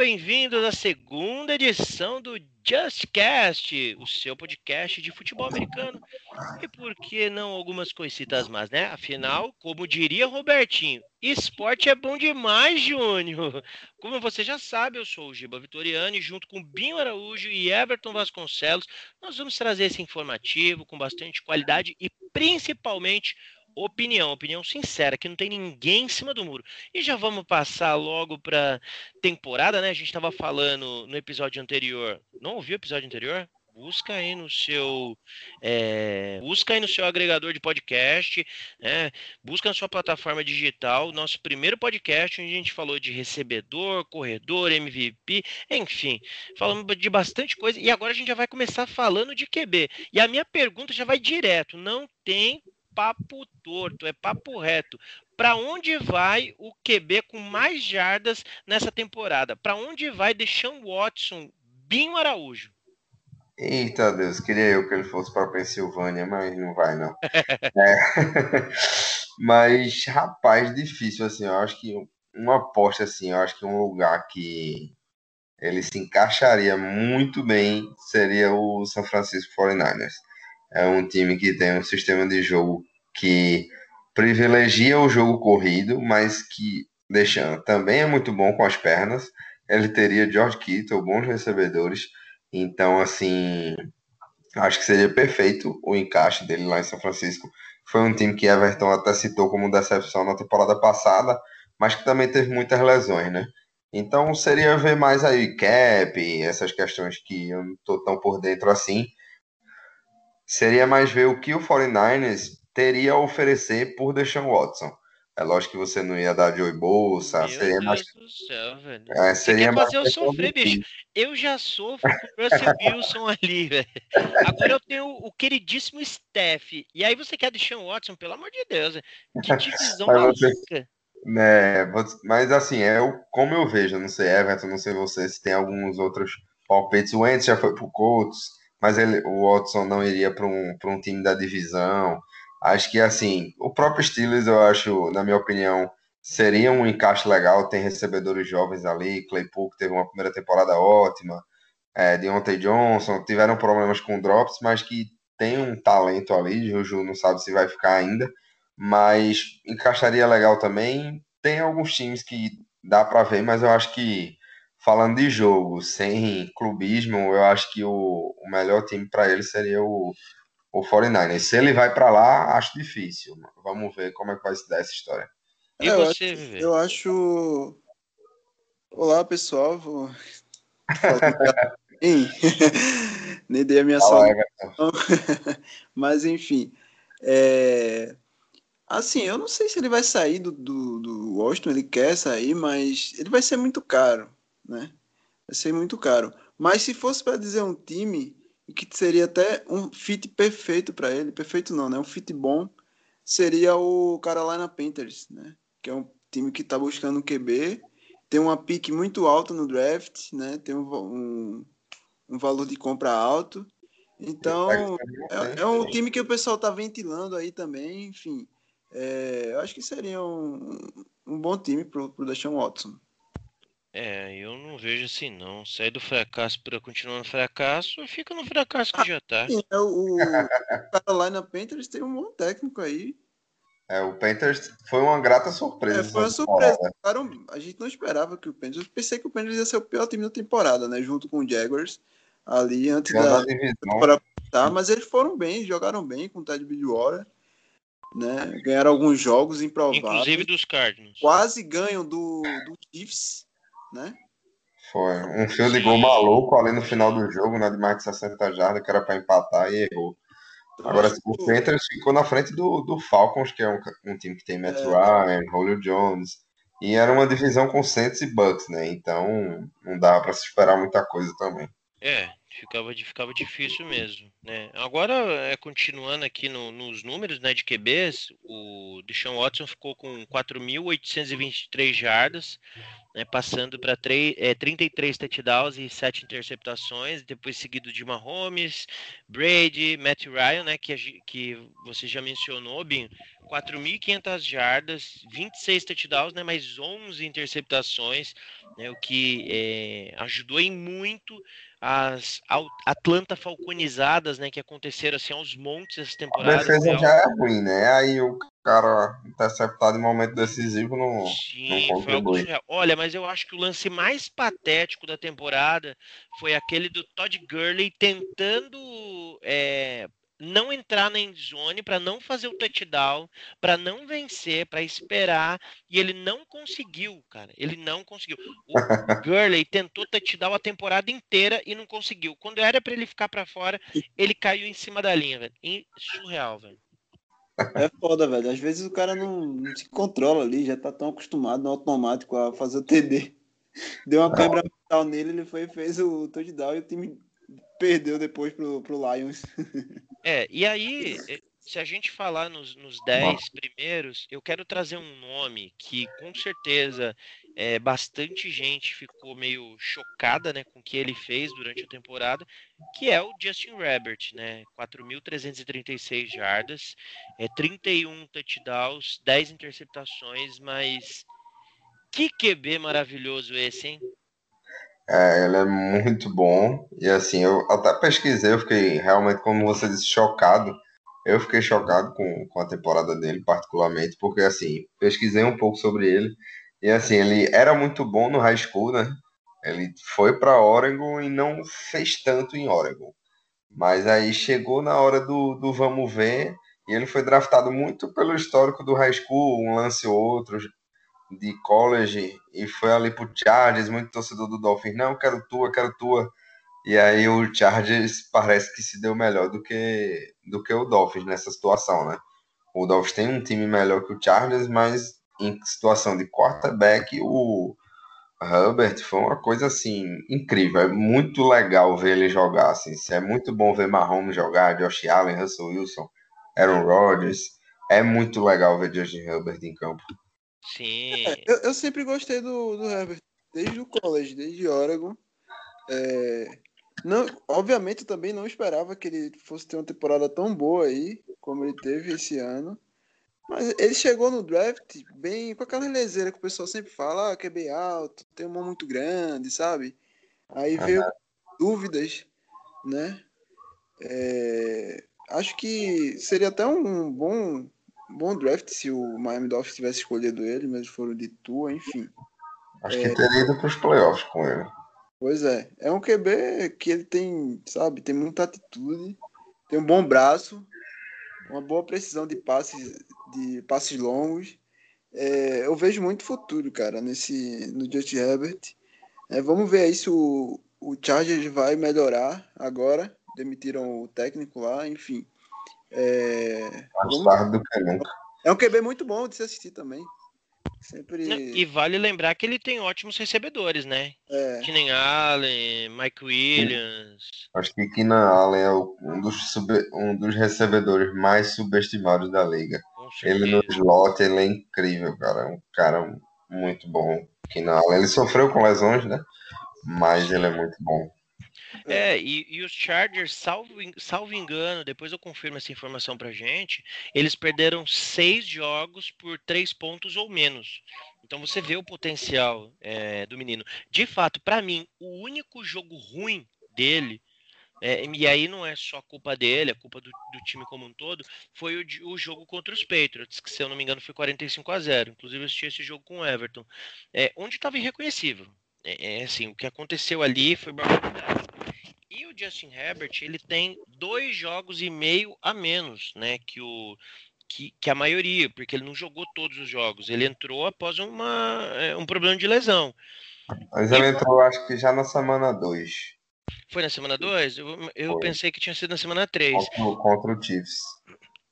bem-vindos à segunda edição do JustCast, o seu podcast de futebol americano. E por que não algumas coisitas mais, né? Afinal, como diria Robertinho, esporte é bom demais, Júnior. Como você já sabe, eu sou o Giba Vitoriano e junto com Binho Araújo e Everton Vasconcelos, nós vamos trazer esse informativo com bastante qualidade e principalmente opinião, opinião sincera, que não tem ninguém em cima do muro. E já vamos passar logo para temporada, né? A gente estava falando no episódio anterior. Não ouviu o episódio anterior? Busca aí no seu, é, busca aí no seu agregador de podcast, né? Busca na sua plataforma digital. Nosso primeiro podcast onde a gente falou de recebedor, corredor, MVP, enfim, falamos de bastante coisa. E agora a gente já vai começar falando de QB. E a minha pergunta já vai direto. Não tem papo torto, é papo reto. Para onde vai o QB com mais jardas nessa temporada? Para onde vai Deshaun Watson, Binho Araújo? Eita Deus, queria eu que ele fosse para Pensilvânia, mas não vai não. é. Mas rapaz, difícil assim. Eu acho que uma aposta assim, eu acho que um lugar que ele se encaixaria muito bem seria o São Francisco 49ers. É um time que tem um sistema de jogo que privilegia o jogo corrido, mas que deixando também é muito bom com as pernas. Ele teria George Kittle, bons recebedores. Então, assim, acho que seria perfeito o encaixe dele lá em São Francisco. Foi um time que Everton até citou como decepção na temporada passada, mas que também teve muitas lesões, né? Então seria ver mais aí cap, essas questões que eu não tô tão por dentro assim. Seria mais ver o que o 49ers teria a oferecer por Deshaun Watson. É lógico que você não ia dar Joey Bolsa, Meu seria Deus mais. do céu, velho. É, seria mais eu sofrer, bicho? Eu já sofro com o Russell Wilson ali, velho. Agora eu tenho o queridíssimo Steph. E aí você quer deixar o Watson, pelo amor de Deus. Que divisão você- maluca. né, você- mas assim, é o, como eu vejo, não sei, Everton, não sei você, se tem alguns outros palpites. O Wentz já foi pro Colts, mas ele, o Watson não iria para um, pra um time da divisão. Acho que assim, o próprio Steelers, eu acho, na minha opinião, seria um encaixe legal. Tem recebedores jovens ali, Claypool que teve uma primeira temporada ótima, é, Deontay Johnson, tiveram problemas com drops, mas que tem um talento ali. Juju não sabe se vai ficar ainda, mas encaixaria legal também. Tem alguns times que dá para ver, mas eu acho que falando de jogo, sem clubismo, eu acho que o, o melhor time para ele seria o, o 49ers. Se ele vai para lá, acho difícil. Vamos ver como é que vai se dar essa história. E É, eu você, acho-? Eu acho. Olá, pessoal. Vou... Nem dei a minha. Everton. Mas, enfim. é, Assim, eu não sei se ele vai sair do, do, do Washington, ele quer sair, mas ele vai ser muito caro, né? Vai ser muito caro. Mas se fosse para dizer um time que seria até um fit perfeito para ele, perfeito não, né? Um fit bom, seria o Carolina Panthers, né? Que é um time que está buscando um QB, tem uma pique muito alta no draft, né? Tem um, um, um valor de compra alto. Então, é, é um time que o pessoal tá ventilando aí também, enfim. É, eu acho que seria um, um bom time pro, pro Deshaun Watson. É, eu não vejo assim, não. Sair do fracasso para continuar no fracasso, fica no fracasso que já tá. Sim, é, o, Carolina Panthers tem um bom técnico aí. É, o Panthers foi uma grata surpresa. É, foi uma surpresa. Claro, a gente não esperava que o Panthers. Eu pensei que o Panthers ia ser o pior time da temporada, né? Junto com o Jaguars ali antes Ganhou da temporada. Tá, mas eles foram bem, jogaram bem com o Ted Bridgewater. Né? Ganharam alguns jogos improváveis. Inclusive dos Cardinals. Quase ganham do, do Chiefs, né? Foi um field goal maluco ali no final do jogo, né, de mais de 60 jardas, que era para empatar e errou. Então, Agora, o Panthers ficou na frente do, do Falcons, que é um, um time que tem Matt É. Ryan, Julio Jones, e era uma divisão com Saints e Bucks, né? Então, não dava para se esperar muita coisa também. É, ficava, ficava difícil mesmo, né? Agora, é, continuando aqui no, nos números, né, de QBs, o Deshaun Watson ficou com 4.823 jardas, né, passando para é, 33 touchdowns e 7 interceptações, depois seguido de Mahomes, Brady, Matt Ryan, né, que, que você já mencionou, Binho, 4.500 jardas, 26 touchdowns, né, mais 11 interceptações, né, o que é, ajudou em muito as Atlanta falconizadas, né, que aconteceram assim aos montes essa temporada. A defesa já é ruim, né? Aí o cara interceptado em momento decisivo não, Sim, não contribui. Olha, mas eu acho que o lance mais patético da temporada foi aquele do Todd Gurley tentando é, não entrar na endzone, para não fazer o touchdown, para não vencer, para esperar, e ele não conseguiu, cara. Ele não conseguiu. O Gurley tentou touchdown a temporada inteira e não conseguiu. Quando era para ele ficar para fora, ele caiu em cima da linha, velho. Surreal, velho. É foda, velho. Às vezes o cara não, não, se controla ali, já tá tão acostumado no automático a fazer o TD. Deu uma quebra mental nele, ele foi fez o touchdown e o time perdeu depois pro, pro Lions. É, e aí, eh, se a gente falar nos, nos 10 primeiros, eu quero trazer um nome que com certeza é, bastante gente ficou meio chocada né, com o que ele fez durante a temporada, que é o Justin Herbert, né? 4.336 jardas, é, 31 touchdowns, 10 interceptações, mas que QB maravilhoso esse, hein? É, ele é muito bom. E assim, eu até pesquisei, eu fiquei realmente, como você disse, chocado. Eu fiquei chocado com, com a temporada dele, particularmente, porque assim, pesquisei um pouco sobre ele. E assim, ele era muito bom no high school, né? Ele foi para Oregon e não fez tanto em Oregon. Mas aí chegou na hora do, do vamos ver, e ele foi draftado muito pelo histórico do high school, um lance ou outro, de college e foi ali pro Chargers, muito torcedor do Dolphins, não, quero tua, quero tua. E aí o Chargers parece que se deu melhor do que do que o Dolphins nessa situação, né? O Dolphins tem um time melhor que o Chargers, mas em situação de quarterback, o Herbert foi uma coisa assim incrível. É muito legal ver ele jogar. Assim. É muito bom ver Mahomes jogar, Josh Allen, Russell Wilson, Aaron Rodgers. É muito legal ver Justin Herbert em campo. Sim. É, eu, eu, sempre gostei do, do Herbert, desde o college, desde Oregon. É, não, obviamente, eu também não esperava que ele fosse ter uma temporada tão boa aí, como ele teve esse ano. Mas ele chegou no draft bem com aquela leseira que o pessoal sempre fala, ah, que é bem alto, tem uma mão muito grande, sabe? Aí veio dúvidas, né? É, acho que seria até um bom bom draft se o Miami Dolphins tivesse escolhido ele, mas foram de tua, enfim. Acho é... que teria ido para os playoffs com ele. Pois é. É um QB que ele tem, sabe, tem muita atitude, tem um bom braço, uma boa precisão de passes, de passes longos. É, eu vejo muito futuro, cara, nesse no Justin Herbert. É, vamos ver aí se o, o Chargers vai melhorar agora. Demitiram o técnico lá, enfim. É, Mais vamos... do. É um QB muito bom de se assistir também. Sempre... E vale lembrar que ele tem ótimos recebedores, né? É. Keenan Allen, Mike Williams. Acho que Keenan Allen é um dos, sub... um dos recebedores mais subestimados da liga. Ele no slot, ele é incrível, cara. É um cara muito bom. Keenan Allen, ele sofreu com lesões, né? Mas ele é muito bom. É, e, e, os Chargers, salvo, salvo engano, depois eu confirmo essa informação pra gente, eles perderam seis jogos por três pontos ou menos. Então você vê o potencial é, do menino. De fato, para mim, o único jogo ruim dele, é, e aí não é só culpa dele, é culpa do, do time como um todo, foi o, o, jogo contra os Patriots, que se eu não me engano foi 45 a 0 Inclusive eu assisti esse jogo com o Everton, é, onde estava irreconhecível. É, é, assim, o que aconteceu ali foi barbaridade. E o Justin Herbert, ele tem dois jogos e meio a menos, né, que o que, que a maioria, porque ele não jogou todos os jogos. Ele entrou após uma, é, um problema de lesão. Mas ele e... entrou, acho que já na semana 2. Foi na semana 2? Eu, eu pensei que tinha sido na semana 3. Contra, contra, o Chiefs.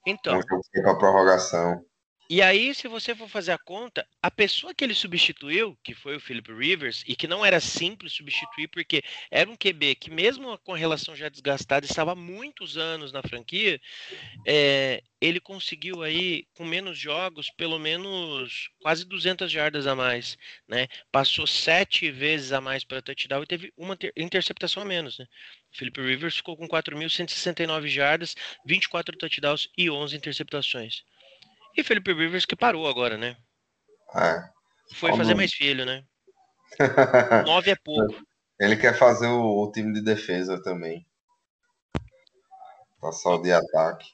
Então. Para prorrogação. E aí, se você for fazer a conta, a pessoa que ele substituiu, que foi o Philip Rivers, e que não era simples substituir, porque era um QB que, mesmo com a relação já desgastada, estava há muitos anos na franquia, é, ele conseguiu aí, com menos jogos, pelo menos quase 200 jardas a mais, né? Passou sete vezes a mais para touchdown e teve uma interceptação a menos, né? Philip Rivers ficou com 4.169 jardas, 24 touchdowns e 11 interceptações. E Felipe Rivers que parou agora, né? É. Foi fazer mais filho, né? Nove é pouco. Ele quer fazer o, o, time de defesa também. Tá só de ataque.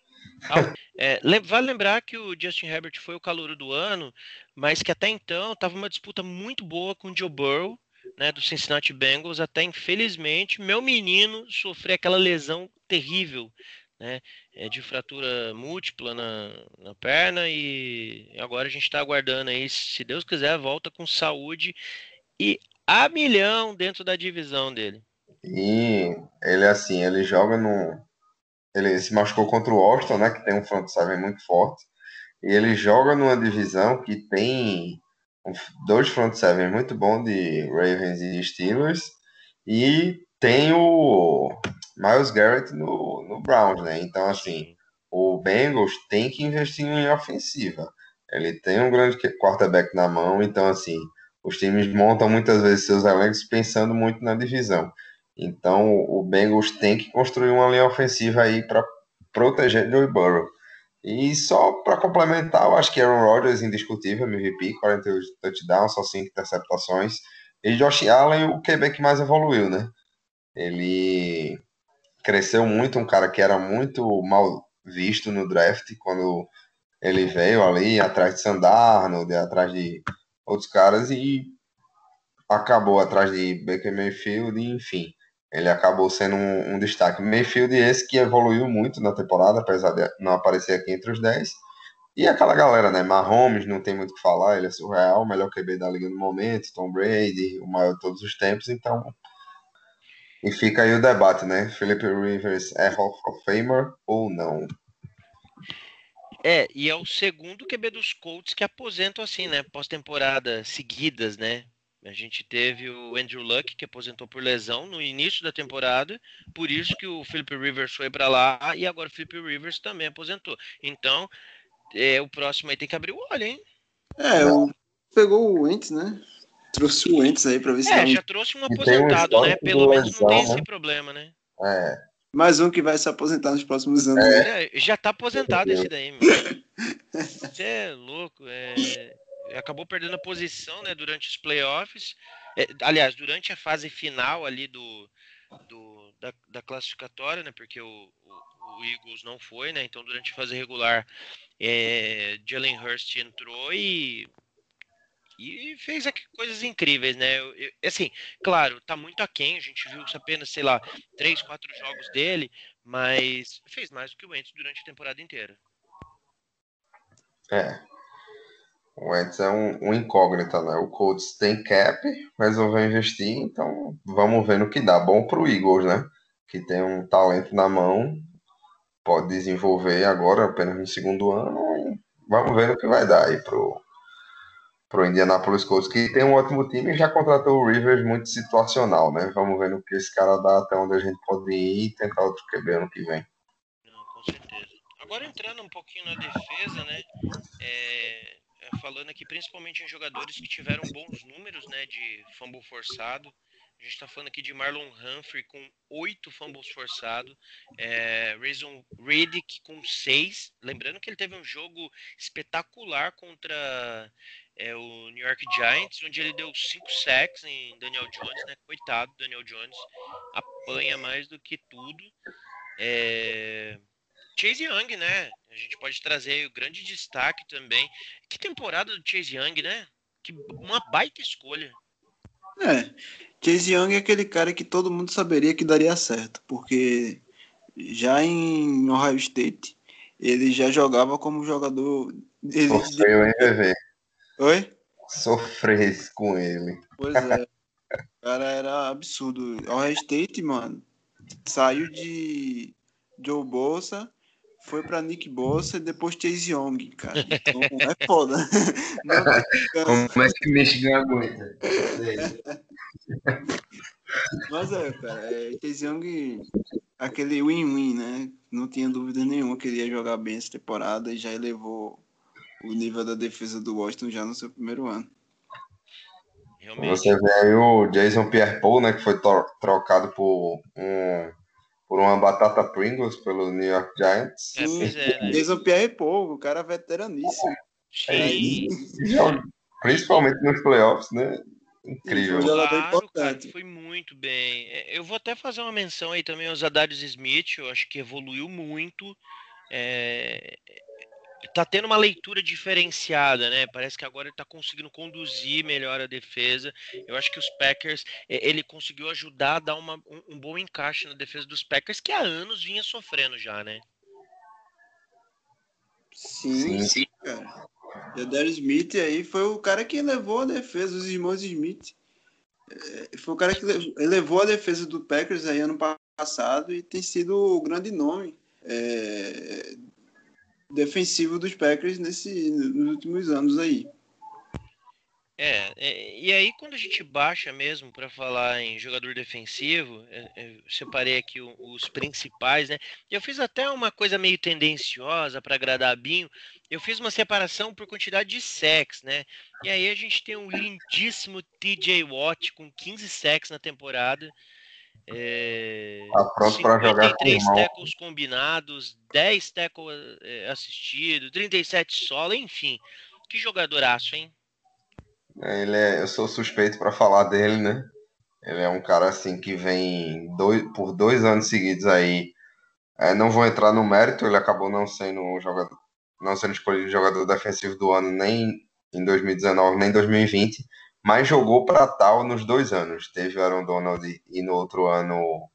É, vale lembrar que o Justin Herbert foi o calor do ano, mas que até então estava uma disputa muito boa com o Joe Burrow, né, do Cincinnati Bengals, até infelizmente meu menino sofreu aquela lesão terrível né? É de fratura múltipla na, na perna e agora a gente está aguardando aí, se Deus quiser, volta com saúde e a milhão dentro da divisão dele. E ele assim, ele joga no ele se machucou contra o Austin, né, que tem um front seven muito forte. E ele joga numa divisão que tem dois front seven muito bons de Ravens e Steelers e tem o Miles Garrett no, no Browns, né? Então, assim, o Bengals tem que investir em ofensiva. Ele tem um grande quarterback na mão, então, assim, os times montam muitas vezes seus elencos pensando muito na divisão. Então, o Bengals tem que construir uma linha ofensiva aí para proteger Joe Burrow. E só para complementar, eu acho que Aaron Rodgers indiscutível, MVP, 48 touchdowns, só 5 interceptações. E Josh Allen, o que mais evoluiu, né? Ele cresceu muito, um cara que era muito mal visto no draft quando ele veio ali atrás de Sandarno, atrás de outros caras e acabou atrás de Baker Mayfield, enfim, ele acabou sendo um, um, destaque. Mayfield esse que evoluiu muito na temporada, apesar de não aparecer aqui entre os 10. E aquela galera, né? Mahomes, não tem muito o que falar, ele é surreal, o melhor QB da liga no momento, Tom Brady, o maior de todos os tempos, então e fica aí o debate, né? Felipe Rivers é Hall of Famer ou não? É, e é o segundo QB dos Colts que aposentam assim, né? Pós-temporada seguidas, né? A gente teve o Andrew Luck, que aposentou por lesão no início da temporada, por isso que o Philip Rivers foi para lá e agora o Philip Rivers também aposentou. Então, é, o próximo aí tem que abrir o olho, hein? É, o... pegou o Wentz, né? Trouxe o Entes aí pra ver se. É, já trouxe um aposentado, né? Pelo menos lesão, não tem esse problema, né? É. Mais um que vai se aposentar nos próximos anos. É. É, já tá aposentado esse daí, mano. Você é louco. É... Acabou perdendo a posição, né? Durante os playoffs. É, aliás, durante a fase final ali do, do da, da, classificatória, né? Porque o, o, o, Eagles não foi, né? Então, durante a fase regular, é, Jalen Hurst entrou e e fez aqui coisas incríveis, né? Eu, eu, assim, claro, tá muito aquém, a gente viu apenas, sei lá, três, quatro jogos dele, mas fez mais do que o Wentz durante a temporada inteira. É. O Wentz é um, um incógnita, né? O Colts tem cap, resolveu investir, então vamos ver no que dá. Bom pro Eagles, né? Que tem um talento na mão, pode desenvolver agora, apenas no segundo ano, vamos ver no que vai dar aí pro, pro Indianapolis Colts, que tem um ótimo time e já contratou o Rivers muito situacional, né? Vamos ver no que esse cara dá até onde a gente pode ir e tentar outro QB ano que vem. Não, com certeza. Agora entrando um pouquinho na defesa, né? É, é, falando aqui principalmente em jogadores que tiveram bons números, né? De fumble forçado. A gente está falando aqui de Marlon Humphrey com oito fumbles forçados, é, Reason Riddick com seis. Lembrando que ele teve um jogo espetacular contra é o New York Giants, onde ele deu cinco sacks em Daniel Jones, né? Coitado, Daniel Jones apanha mais do que tudo. É... Chase Young, né? A gente pode trazer o grande destaque também. Que temporada do Chase Young, né? Que uma baita escolha. É, Chase Young é aquele cara que todo mundo saberia que daria certo, porque já em Ohio State ele já jogava como jogador. Ele, Sofreu, hein, bebê? Oi? Sofrer com ele. Pois é. O cara era absurdo. Ao State, mano, saiu de Joe Bolsa, foi para Nick Bossa e depois Chase Young, cara. Então é foda. Como é que Michigan aguenta? Mas é, cara, é, Chase Young, aquele win-win, né? Não tinha dúvida nenhuma que ele ia jogar bem essa temporada e já elevou o nível da defesa do Washington já no seu primeiro ano. Realmente. Você vê aí o Jason Pierre-Paul, né, que foi trocado por um por uma batata Pringles pelo New York Giants. É, Sim, é, né? Jason Pierre-Paul, o cara veteraníssimo. Sim. Principalmente nos playoffs, né? Incrível. Claro, cara, foi muito bem. É, eu vou até fazer uma menção aí também aos Adarius Smith, eu acho que evoluiu muito. É, tá tendo uma leitura diferenciada, né? Parece que agora ele tá conseguindo conduzir melhor a defesa. Eu acho que os Packers, ele conseguiu ajudar a dar uma, um, um, bom encaixe na defesa dos Packers, que há anos vinha sofrendo já, né? Sim, sim, cara. E o Darius Smith aí foi o cara que levou a defesa, os irmãos Smith. É, foi o cara que levou a defesa do Packers aí ano passado e tem sido o grande nome é, defensivo dos Packers nesse, nos últimos anos aí. É, é, e aí quando a gente baixa mesmo para falar em jogador defensivo, é, é, separei aqui os principais, né? Eu fiz até uma coisa meio tendenciosa para agradar a Binho. Eu fiz uma separação por quantidade de sacks, né? E aí a gente tem um lindíssimo TJ Watt com 15 sacks na temporada. É, tá pronto para jogar com o tackles combinados, 10 tackles é, assistidos, 37 solo, enfim. Que jogadoraço, hein? É, ele é, eu sou suspeito para falar dele, né? Ele é um cara assim que vem dois, por dois anos seguidos aí. É, não vou entrar no mérito, ele acabou não sendo um jogador, não sendo escolhido jogador defensivo do ano nem em 2019 nem em 2020 mas jogou para tal nos dois anos. Teve o Aaron Donald e no outro ano.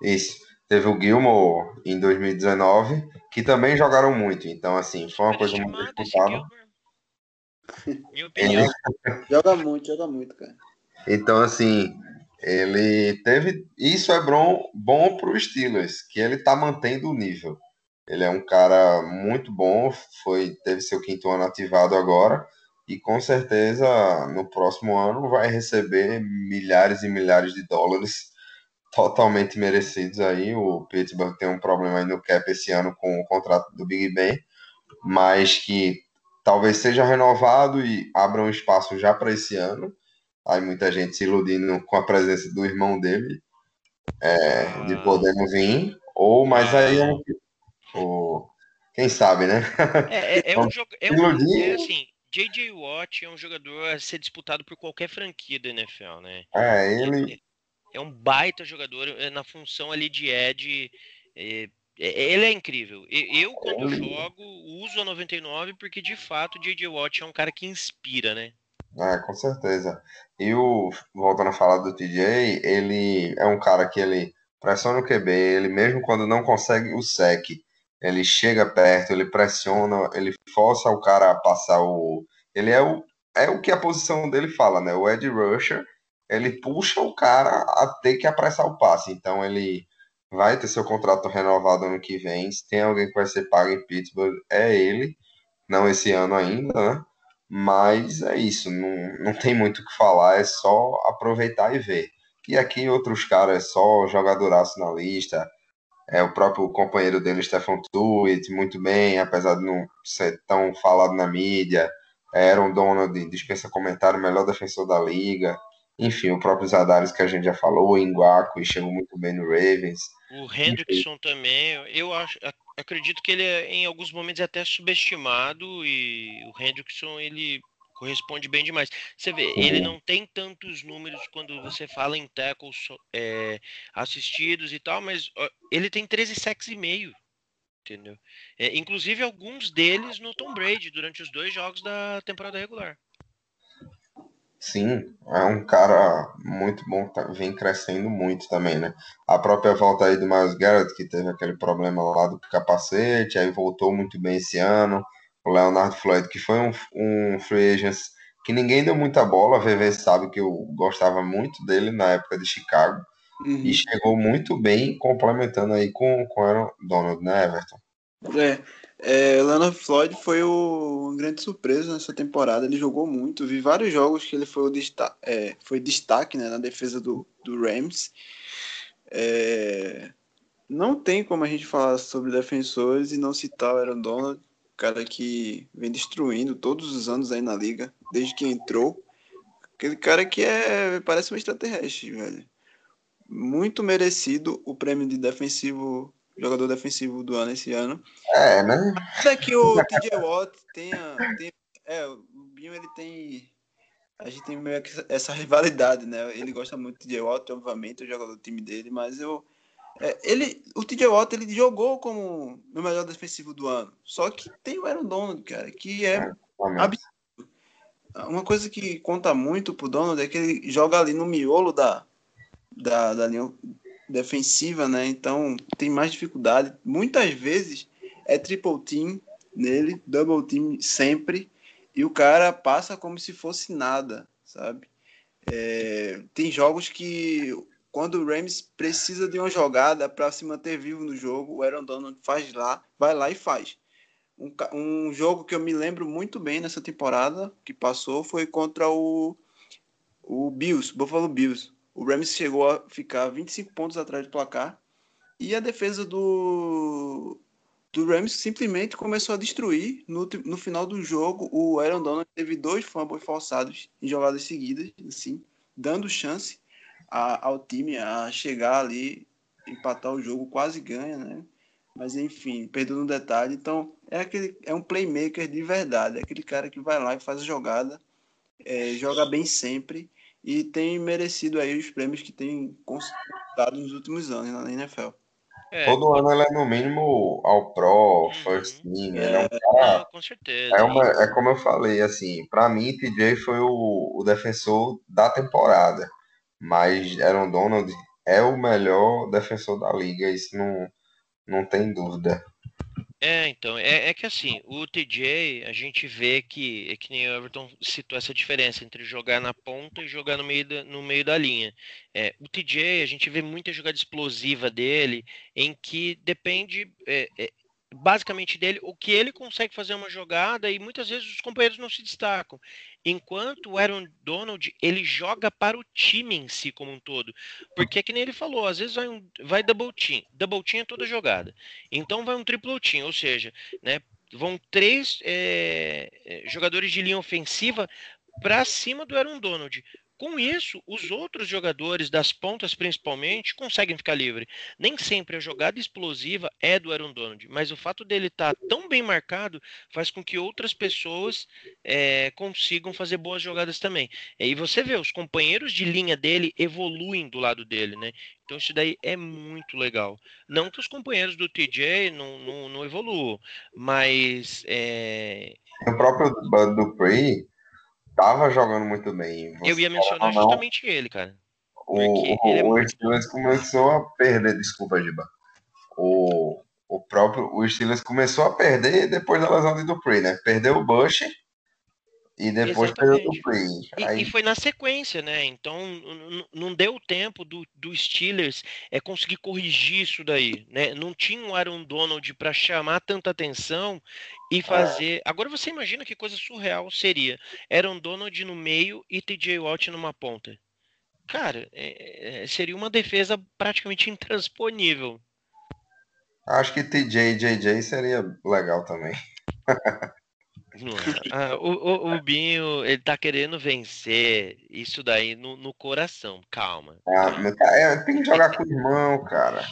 Isso. Teve o Gilmore em 2019, que também jogaram muito. Então, assim, foi uma coisa muito disputada. Ele... joga muito, joga muito, cara. Então, assim, ele teve. Isso é bom, bom para o Steelers, que ele tá mantendo o nível. Ele é um cara muito bom, foi teve seu quinto ano ativado agora e com certeza no próximo ano vai receber milhares e milhares de dólares totalmente merecidos aí. O Pittsburgh tem um problema aí no cap esse ano com o contrato do Big Ben, mas que talvez seja renovado e abra um espaço já para esse ano. Aí muita gente se iludindo com a presença do irmão dele, é, de ah. poder vir. Ou, mas aí é um, o... Quem sabe, né? É, é, é um jogo. É, um, é assim, J.J. Watt é um jogador a ser disputado por qualquer franquia da NFL, né? É, ele. É, é um baita jogador é, na função ali de Ed. É, ele é incrível. Eu, quando ele... jogo, uso a 99 porque, de fato, o J.J. Watt é um cara que inspira, né? É, com certeza. E o, voltando a falar do TJ, ele é um cara que ele pressiona o QB, ele mesmo quando não consegue o sec, ele chega perto, ele pressiona, ele força o cara a passar o. Ele é o, é o que a posição dele fala, né? O Ed Rusher, ele puxa o cara a ter que apressar o passe. Então ele vai ter seu contrato renovado ano que vem. Se tem alguém que vai ser pago em Pittsburgh, é ele. Não esse ano ainda, né? Mas é isso, não, não tem muito o que falar, é só aproveitar e ver. E aqui outros caras, é só jogadoraço na lista, é, o próprio companheiro dele, Stefan Tuitt, muito bem, apesar de não ser tão falado na mídia. Aaron Donald dispensa comentário, melhor defensor da liga. Enfim, o próprio Zadares que a gente já falou, o Inguaco, e chegou muito bem no Ravens. O Hendrickson também, eu acho, acredito que ele é, em alguns momentos é até subestimado e o Hendrickson ele corresponde bem demais. Você vê, ele uhum. não tem tantos números quando você fala em tackles é, assistidos e tal, mas ó, ele tem 13 sacks e meio, entendeu? É, inclusive alguns deles no Tom Brady durante os dois jogos da temporada regular. Sim, é um cara muito bom, tá, vem crescendo muito também, né? A própria volta aí do Miles Garrett, que teve aquele problema lá do capacete, aí voltou muito bem esse ano o Leonardo Floyd, que foi um, um free agent que ninguém deu muita bola. A VV sabe que eu gostava muito dele na época de Chicago. Uhum. E chegou muito bem, complementando aí com, com o Aaron Donald, né, Everton? É, é, Leonard Floyd foi o, uma grande surpresa nessa temporada. Ele jogou muito. Vi vários jogos que ele foi, o destaque, é, foi destaque né, na defesa do, do Rams. É, não tem como a gente falar sobre defensores e não citar o Aaron Donald, cara que vem destruindo todos os anos aí na liga, desde que entrou. Aquele cara que é parece um extraterrestre, velho. Muito merecido o prêmio de defensivo jogador defensivo do ano esse ano. É, né? Até que o TJ Watt tenha, tenha. É, o Binho ele tem. A gente tem meio que essa rivalidade, né? Ele gosta muito TJ Watt, obviamente, o jogador do time dele, mas eu. É, ele, o TJ Watt ele jogou como o melhor defensivo do ano. Só que tem o Aaron Donald, cara, que é, é absurdo. Uma coisa que conta muito pro Donald é que ele joga ali no miolo da, da, da linha defensiva, né? Então tem mais dificuldade. Muitas vezes é triple team nele, double team sempre, e o cara passa como se fosse nada, sabe? É, tem jogos que quando o Rams precisa de uma jogada para se manter vivo no jogo, o Aaron Donald faz lá, vai lá e faz. Um, um jogo que eu me lembro muito bem nessa temporada que passou foi contra o, o Bills, Buffalo Bills. O Rams chegou a ficar 25 pontos atrás do placar e a defesa do, do Rams simplesmente começou a destruir. No, no final do jogo, o Aaron Donald teve dois fumbles forçados em jogadas seguidas, assim, dando chance a, ao time a chegar ali, empatar o jogo, quase ganha, né? Mas enfim, perdeu no detalhe. Então, é, aquele, é um playmaker de verdade, é aquele cara que vai lá e faz a jogada, é, joga bem sempre e tem merecido aí os prêmios que tem conquistado nos últimos anos na NFL. É, Todo ano ele é no mínimo ao Pro, uhum, First Team, é, é um cara, com certeza. É, uma, é como eu falei, assim, para mim TJ foi o, o defensor da temporada, mas Aaron Donald é o melhor defensor da liga, isso não, não tem dúvida. É, então, é, é que assim, o TJ, a gente vê que, é que nem o Everton citou essa diferença entre jogar na ponta e jogar no meio da, no meio da linha. É, o TJ, a gente vê muita jogada explosiva dele, em que depende, é, é, basicamente dele, o que ele consegue fazer uma jogada e muitas vezes os companheiros não se destacam. Enquanto o Aaron Donald, ele joga para o time em si como um todo. Porque é que nem ele falou, às vezes vai, um, vai double team. Double team é toda jogada. Então vai um triple team, ou seja, né, vão três é, jogadores de linha ofensiva para cima do Aaron Donald. Com isso, os outros jogadores das pontas, principalmente, conseguem ficar livre. Nem sempre a jogada explosiva é do Aaron Donald, mas o fato dele estar tá tão bem marcado faz com que outras pessoas é, consigam fazer boas jogadas também. E você vê, os companheiros de linha dele evoluem do lado dele, né? Então isso daí é muito legal. Não que os companheiros do TJ não, não, não evoluam, mas... É... O próprio Dupree tava jogando muito bem. Eu ia mencionar não, justamente ele, cara. O, o, é o Steelers começou a perder, desculpa, Giba. O, o próprio o Steelers começou a perder depois da lesão de Dupree, né? Perdeu o Bush e depois Exatamente. perdeu o Dupree. Aí... E, e, foi na sequência, né? Então não deu tempo do, do Steelers é conseguir corrigir isso daí, né? Não tinha um Aaron Donald para chamar tanta atenção e é. fazer. É. Agora você imagina que coisa surreal seria Aaron Donald no meio e TJ Watt numa ponta. Cara, é, é seria uma defesa praticamente intransponível. Acho que TJ e JJ seria legal também. Ah, o, o, o, Binho, ele tá querendo vencer isso daí no, no coração. Calma. Ah, é, tem que jogar com o irmão, cara.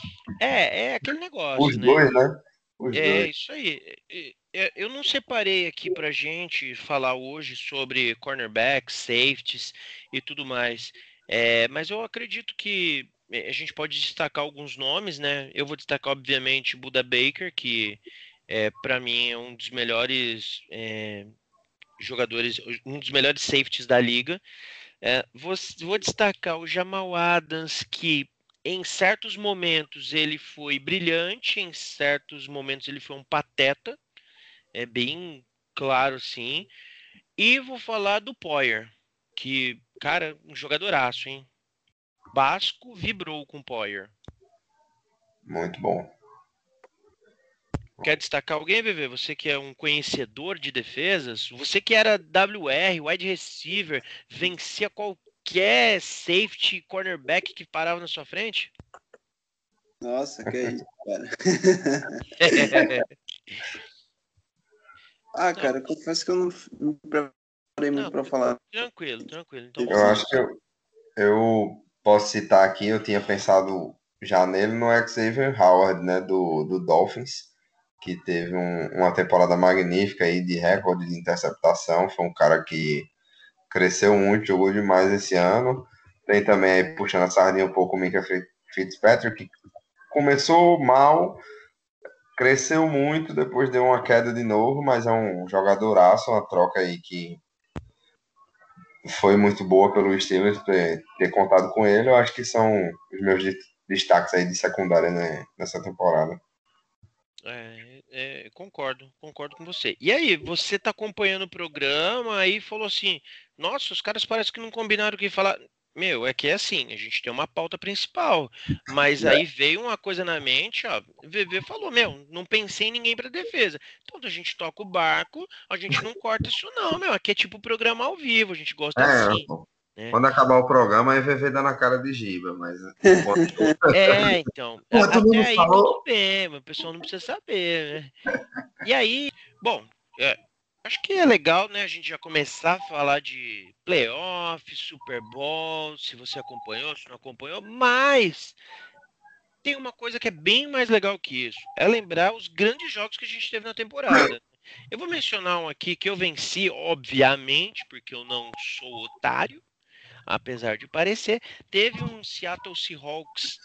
É, é aquele negócio. Os né? dois, né? Os é dois. isso aí. Eu não separei aqui pra gente falar hoje sobre cornerbacks, safeties e tudo mais. É, mas eu acredito que a gente pode destacar alguns nomes, né? Eu vou destacar, obviamente, Buda Baker, que é, para mim é um dos melhores é, jogadores, um dos melhores safeties da liga. É, vou, vou destacar o Jamal Adams, que em certos momentos ele foi brilhante, em certos momentos ele foi um pateta, é bem claro sim. E vou falar do Poyer, que, cara, um jogadoraço, hein? Basco vibrou com Poyer. Muito bom. Quer destacar alguém, VV? Você que é um conhecedor de defesas, você que era WR, wide receiver, vencia qualquer safety, cornerback que parava na sua frente? Nossa, que é isso, cara. ah, cara, confesso que eu não me preparei muito para falar. Tranquilo, tranquilo. Então, eu acho que eu, eu posso citar aqui, eu tinha pensado já nele no Xavier Howard, né, do, do Dolphins, que teve um, uma temporada magnífica aí de recorde de interceptação, foi um cara que cresceu muito, jogou demais esse ano. Tem também aí, puxando a sardinha um pouco o Mika Fitzpatrick, que começou mal, cresceu muito, depois deu uma queda de novo, mas é um jogadoraço, uma troca aí que foi muito boa pelo Steelers ter, ter contado com ele. Eu acho que são os meus destaques aí de secundária né, nessa temporada. É, é, concordo, concordo com você. E aí, você tá acompanhando o programa aí falou assim: Nossa, os caras parecem que não combinaram o que falar. Meu, é que é assim, a gente tem uma pauta principal, mas aí veio uma coisa na mente, ó, o VV falou, meu, não pensei em ninguém para defesa. Então a gente toca o barco, a gente não corta isso não, meu, aqui é tipo programa ao vivo, a gente gosta é, assim. Né? Quando acabar o programa, aí VV dá na cara de giba, mas... é, então, Pô, até aí falou... tudo bem, o pessoal não precisa saber, né? E aí, bom, é, Acho que é legal, né, a gente já começar a falar de playoff, Super Bowl, se você acompanhou, se não acompanhou, mas tem uma coisa que é bem mais legal que isso, é lembrar os grandes jogos que a gente teve na temporada. Eu vou mencionar um aqui que eu venci, obviamente, porque eu não sou otário, apesar de parecer. Teve um Seattle Seahawks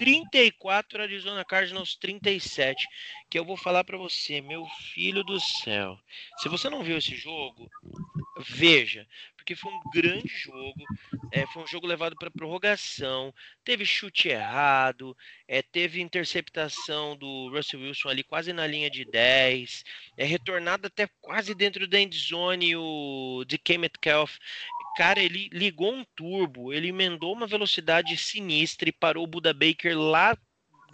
34, Arizona Cardinals 37. Que eu vou falar para você, meu filho do céu. Se você não viu esse jogo, veja, porque foi um grande jogo. É, foi um jogo levado para prorrogação. Teve chute errado, é, teve interceptação do Russell Wilson ali quase na linha de 10. É retornado até quase dentro da endzone o DK Metcalf cara, ele ligou um turbo, ele emendou uma velocidade sinistra e parou o Buda Baker lá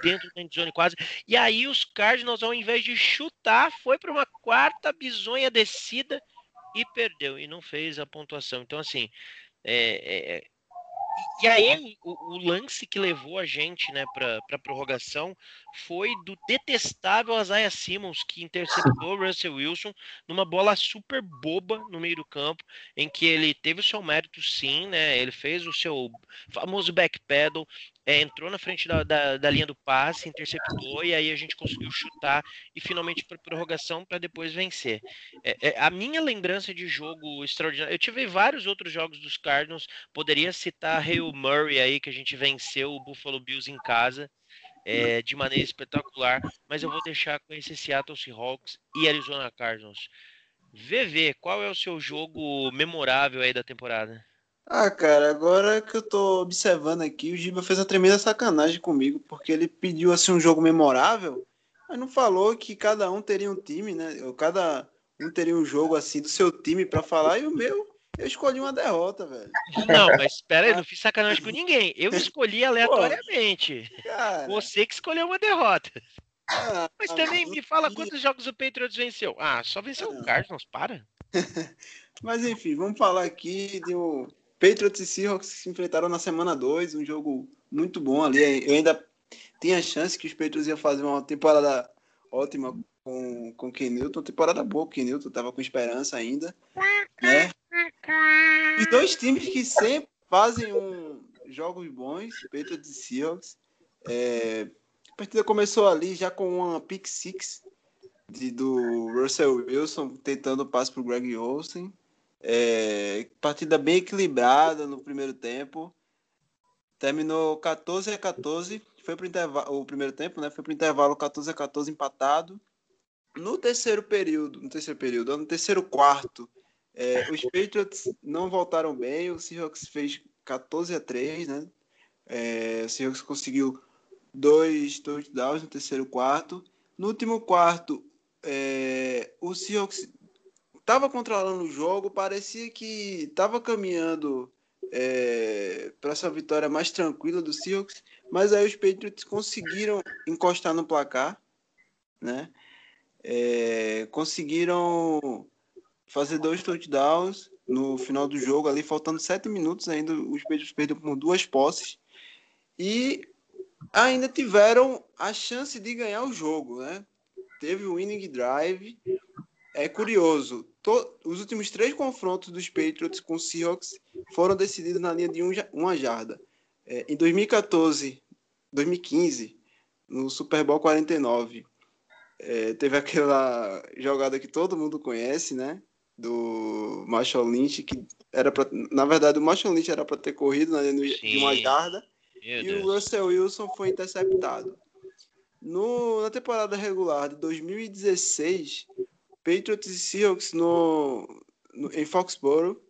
dentro da endzone quase. E aí os Cardinals, ao invés de chutar, foi para uma quarta bizonha descida e perdeu e não fez a pontuação. Então, assim, é, é, e aí, o, o, lance que levou a gente né, para a prorrogação foi do detestável Isaiah Simmons, que interceptou o Russell Wilson numa bola super boba no meio do campo, em que ele teve o seu mérito sim, né? Ele fez o seu famoso backpedal, é, entrou na frente da, da, da, linha do passe, interceptou e aí a gente conseguiu chutar e finalmente para prorrogação para depois vencer. É, é, a minha lembrança de jogo extraordinário, eu tive vários outros jogos dos Cardinals, poderia citar Hale Murray aí que a gente venceu o Buffalo Bills em casa. É, de maneira espetacular, mas eu vou deixar com esse Seattle Seahawks e Arizona Cardinals. VV, qual é o seu jogo memorável aí da temporada? Ah, cara, agora que eu tô observando aqui, o Giba fez uma tremenda sacanagem comigo, porque ele pediu assim um jogo memorável, mas não falou que cada um teria um time, né? Ou cada um teria um jogo assim do seu time para falar, e o meu, eu escolhi uma derrota, velho. Não, mas espera aí, não fiz sacanagem com ninguém. Eu escolhi aleatoriamente. Pô, Você que escolheu uma derrota. Ah, mas também me fala quantos jogos o Patriots venceu. Ah, só venceu o Cardinals, para. mas enfim, vamos falar aqui de um Patriots e Seahawks se enfrentaram na semana 2, um jogo muito bom ali. Eu ainda tinha chance que os Patriots iam fazer uma temporada ótima com, com o Ken Newton, temporada boa, o Ken Newton tava com esperança ainda, né? E dois times que sempre fazem um, jogos bons, Patriots e Seahawks. É, a partida começou ali já com uma pick six de, do Russell Wilson tentando o passe o Greg Olsen. É, partida bem equilibrada no primeiro tempo. Terminou 14 a 14. Foi pro intervalo, o primeiro tempo, né? Foi para o intervalo 14 a 14 empatado. No terceiro período, no terceiro período, no terceiro quarto, é, os Patriots não voltaram bem. O Seahawks fez 14 a 3, né? É, o Seahawks conseguiu dois touchdowns no terceiro quarto. No último quarto, é, o Seahawks estava controlando o jogo, parecia que estava caminhando é, para essa vitória mais tranquila do Seahawks, mas aí os Patriots conseguiram encostar no placar, né? É, conseguiram fazer dois touchdowns no final do jogo, ali faltando sete minutos ainda, os Patriots perderam por duas posses e ainda tiveram a chance de ganhar o jogo, né? Teve o winning drive. É curioso, to, os últimos três confrontos dos Patriots com os Seahawks foram decididos na linha de um, uma jarda. É, em 2014, 2015, no Super Bowl 49, é, teve aquela jogada que todo mundo conhece, né? Do Marshall Lynch, que era pra, na verdade o Marshall Lynch era para ter corrido na linha de uma jarda Meu e Deus. o Russell Wilson foi interceptado. No, na temporada regular de 2016, Patriots e Seahawks no, no, em Foxborough,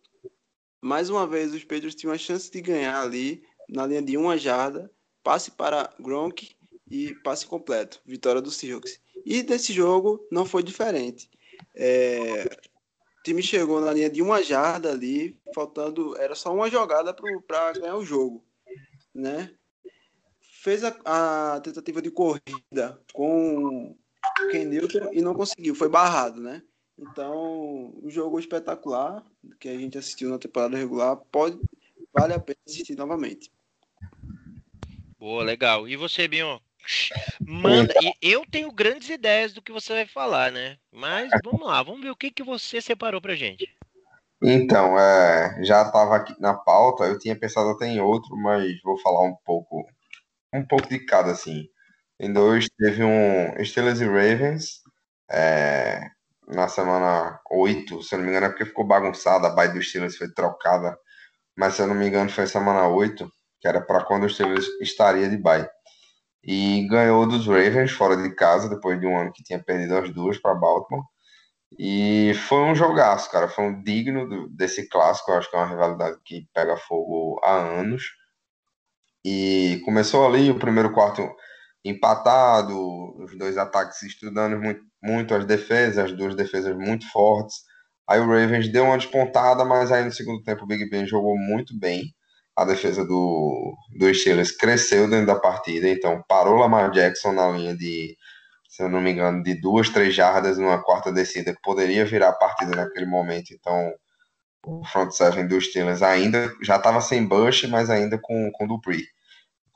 mais uma vez os Patriots tinham a chance de ganhar ali na linha de uma jarda, passe para Gronk e passe completo, vitória do Seahawks. E nesse jogo não foi diferente. É, o time chegou na linha de uma jarda ali, faltando, era só uma jogada para ganhar o jogo, né? Fez a, a tentativa de corrida com Ken Newton e não conseguiu, foi barrado, né? Então, um jogo espetacular que a gente assistiu na temporada regular, pode vale a pena assistir novamente. Boa, legal. E você, Bion? Manda, eu tenho grandes ideias do que você vai falar, né? Mas vamos lá, vamos ver o que, que você separou pra gente. Então, é, já estava aqui na pauta, eu tinha pensado até em outro, mas vou falar um pouco, um pouco de cada, assim. Em dois, teve um Steelers e Ravens, é, na semana 8, se eu não me engano, é porque ficou bagunçada, a bye do Steelers foi trocada, mas se eu não me engano foi semana 8, que era para quando o Steelers estaria de bye. E ganhou dos Ravens fora de casa, depois de um ano que tinha perdido as duas para Baltimore. E foi um jogaço, cara. Foi um digno do, desse clássico. Eu acho que é uma rivalidade que pega fogo há anos. E começou ali o primeiro quarto empatado, os dois ataques estudando muito, muito as defesas, as duas defesas muito fortes. Aí o Ravens deu uma despontada, mas aí no segundo tempo o Big Ben jogou muito bem a defesa do, do Steelers cresceu dentro da partida, então parou Lamar Jackson na linha de, se eu não me engano, de duas, três jardas numa quarta descida, que poderia virar a partida naquele momento. Então, o front seven do Steelers ainda já estava sem Bush, mas ainda com, com Dupree.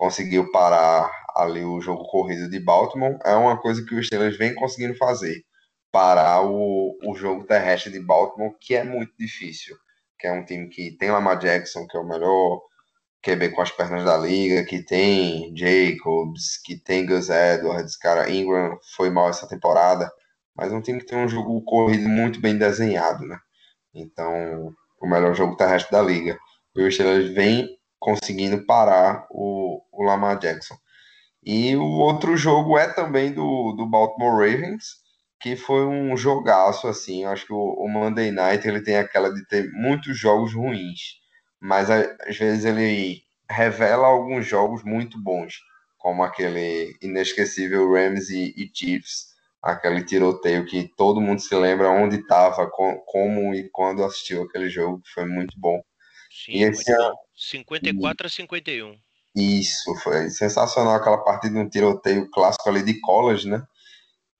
Conseguiu parar ali o jogo corrido de Baltimore. É uma coisa que o Steelers vem conseguindo fazer. Parar o, o jogo terrestre de Baltimore, que é muito difícil. Que é um time que tem Lamar Jackson, que é o melhor QB com as pernas da liga, que tem Jacobs, que tem Gus Edwards, cara, Ingram foi mal essa temporada, mas um time que tem um jogo corrido muito bem desenhado, né? Então, o melhor jogo terrestre da liga. E o Steelers vem conseguindo parar o, o Lamar Jackson. E o outro jogo é também do, do Baltimore Ravens, que foi um jogaço, assim. Eu acho que o, o Monday Night ele tem aquela de ter muitos jogos ruins mas às vezes ele revela alguns jogos muito bons, como aquele inesquecível Rams e, e Chiefs, aquele tiroteio que todo mundo se lembra onde estava, como e quando assistiu aquele jogo, que foi muito bom. Sim, e esse ano... 54 a 51. Isso, foi sensacional aquela partida de um tiroteio clássico ali de college, né?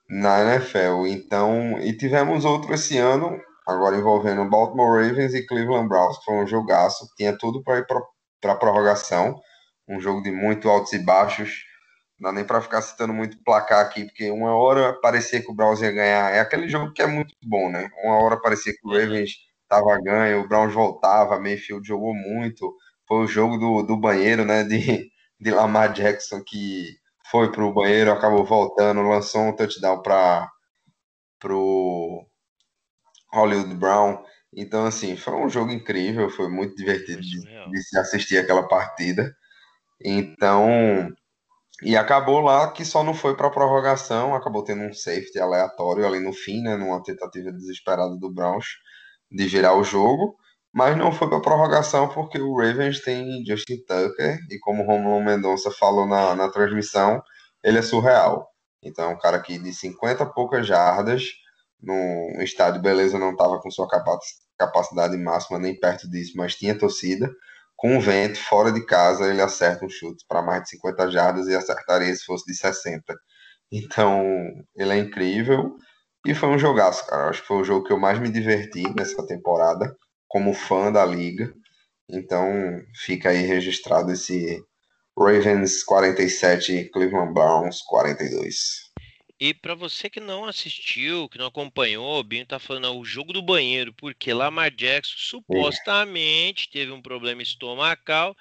Na NFL. Então, e tivemos outro esse ano, agora envolvendo Baltimore Ravens e Cleveland Browns, que foi um jogaço, tinha tudo para ir para a prorrogação, um jogo de muito altos e baixos, não dá nem para ficar citando muito placar aqui, porque uma hora parecia que o Browns ia ganhar, é aquele jogo que é muito bom, né? Uma hora parecia que o Ravens estava ganho, o Browns voltava, Mayfield jogou muito, foi o jogo do, do banheiro, né, de, de Lamar Jackson, que foi para o banheiro, acabou voltando, lançou um touchdown para pro Hollywood Brown. Então, assim, foi um jogo incrível, foi muito divertido de, de se assistir aquela partida. Então, e acabou lá que só não foi para prorrogação, acabou tendo um safety aleatório ali no fim, né, numa tentativa desesperada do Browns de virar o jogo, mas não foi para prorrogação porque o Ravens tem Justin Tucker e como o Romulo Mendonça falou na, na transmissão, ele é surreal. Então, é um cara aqui de 50 poucas jardas, no estádio, beleza, não estava com sua capacidade máxima nem perto disso, mas tinha torcida. com vento, fora de casa, ele acerta um chute para mais de 50 jardas e acertaria se fosse de 60. Então, ele é incrível. E foi um jogaço, cara. Acho que foi o jogo que eu mais me diverti nessa temporada, como fã da liga. Então, fica aí registrado esse Ravens 47, Cleveland Browns 42. E para você que não assistiu, que não acompanhou, o Binho tá falando é o jogo do banheiro, porque Lamar Jackson supostamente teve um problema estomacal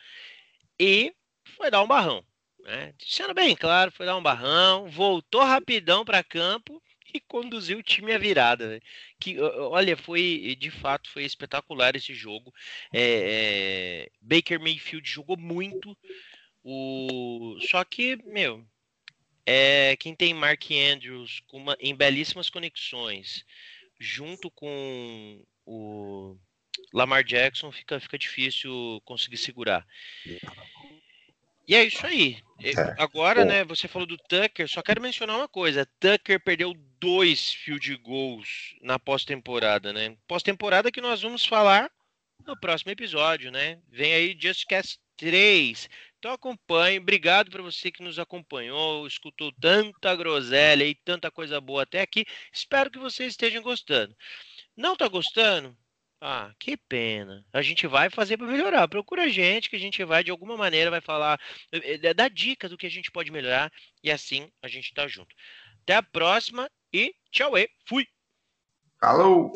e foi dar um barrão. Né? Sendo bem claro, foi dar um barrão, voltou rapidão para campo e conduziu o time à virada. Né? Que, olha, foi de fato foi espetacular esse jogo. É, é, Baker Mayfield jogou muito. O... Só que, meu, é quem tem Mark Andrews uma, em belíssimas conexões, junto com o Lamar Jackson, fica, fica difícil conseguir segurar. E é isso aí. É. Agora, né, você falou do Tucker, só quero mencionar uma coisa. Tucker perdeu dois field goals na pós-temporada, né? Pós-temporada que nós vamos falar no próximo episódio, né? Vem aí Just Cast 3. Então acompanhe, obrigado para você que nos acompanhou, escutou tanta groselha e tanta coisa boa até aqui. Espero que vocês estejam gostando. Não está gostando? Ah, que pena. A gente vai fazer para melhorar. Procura a gente que a gente vai de alguma maneira vai falar, eh, eh, dar dicas do que a gente pode melhorar e assim a gente tá junto. Até a próxima e tchau e fui. Falou.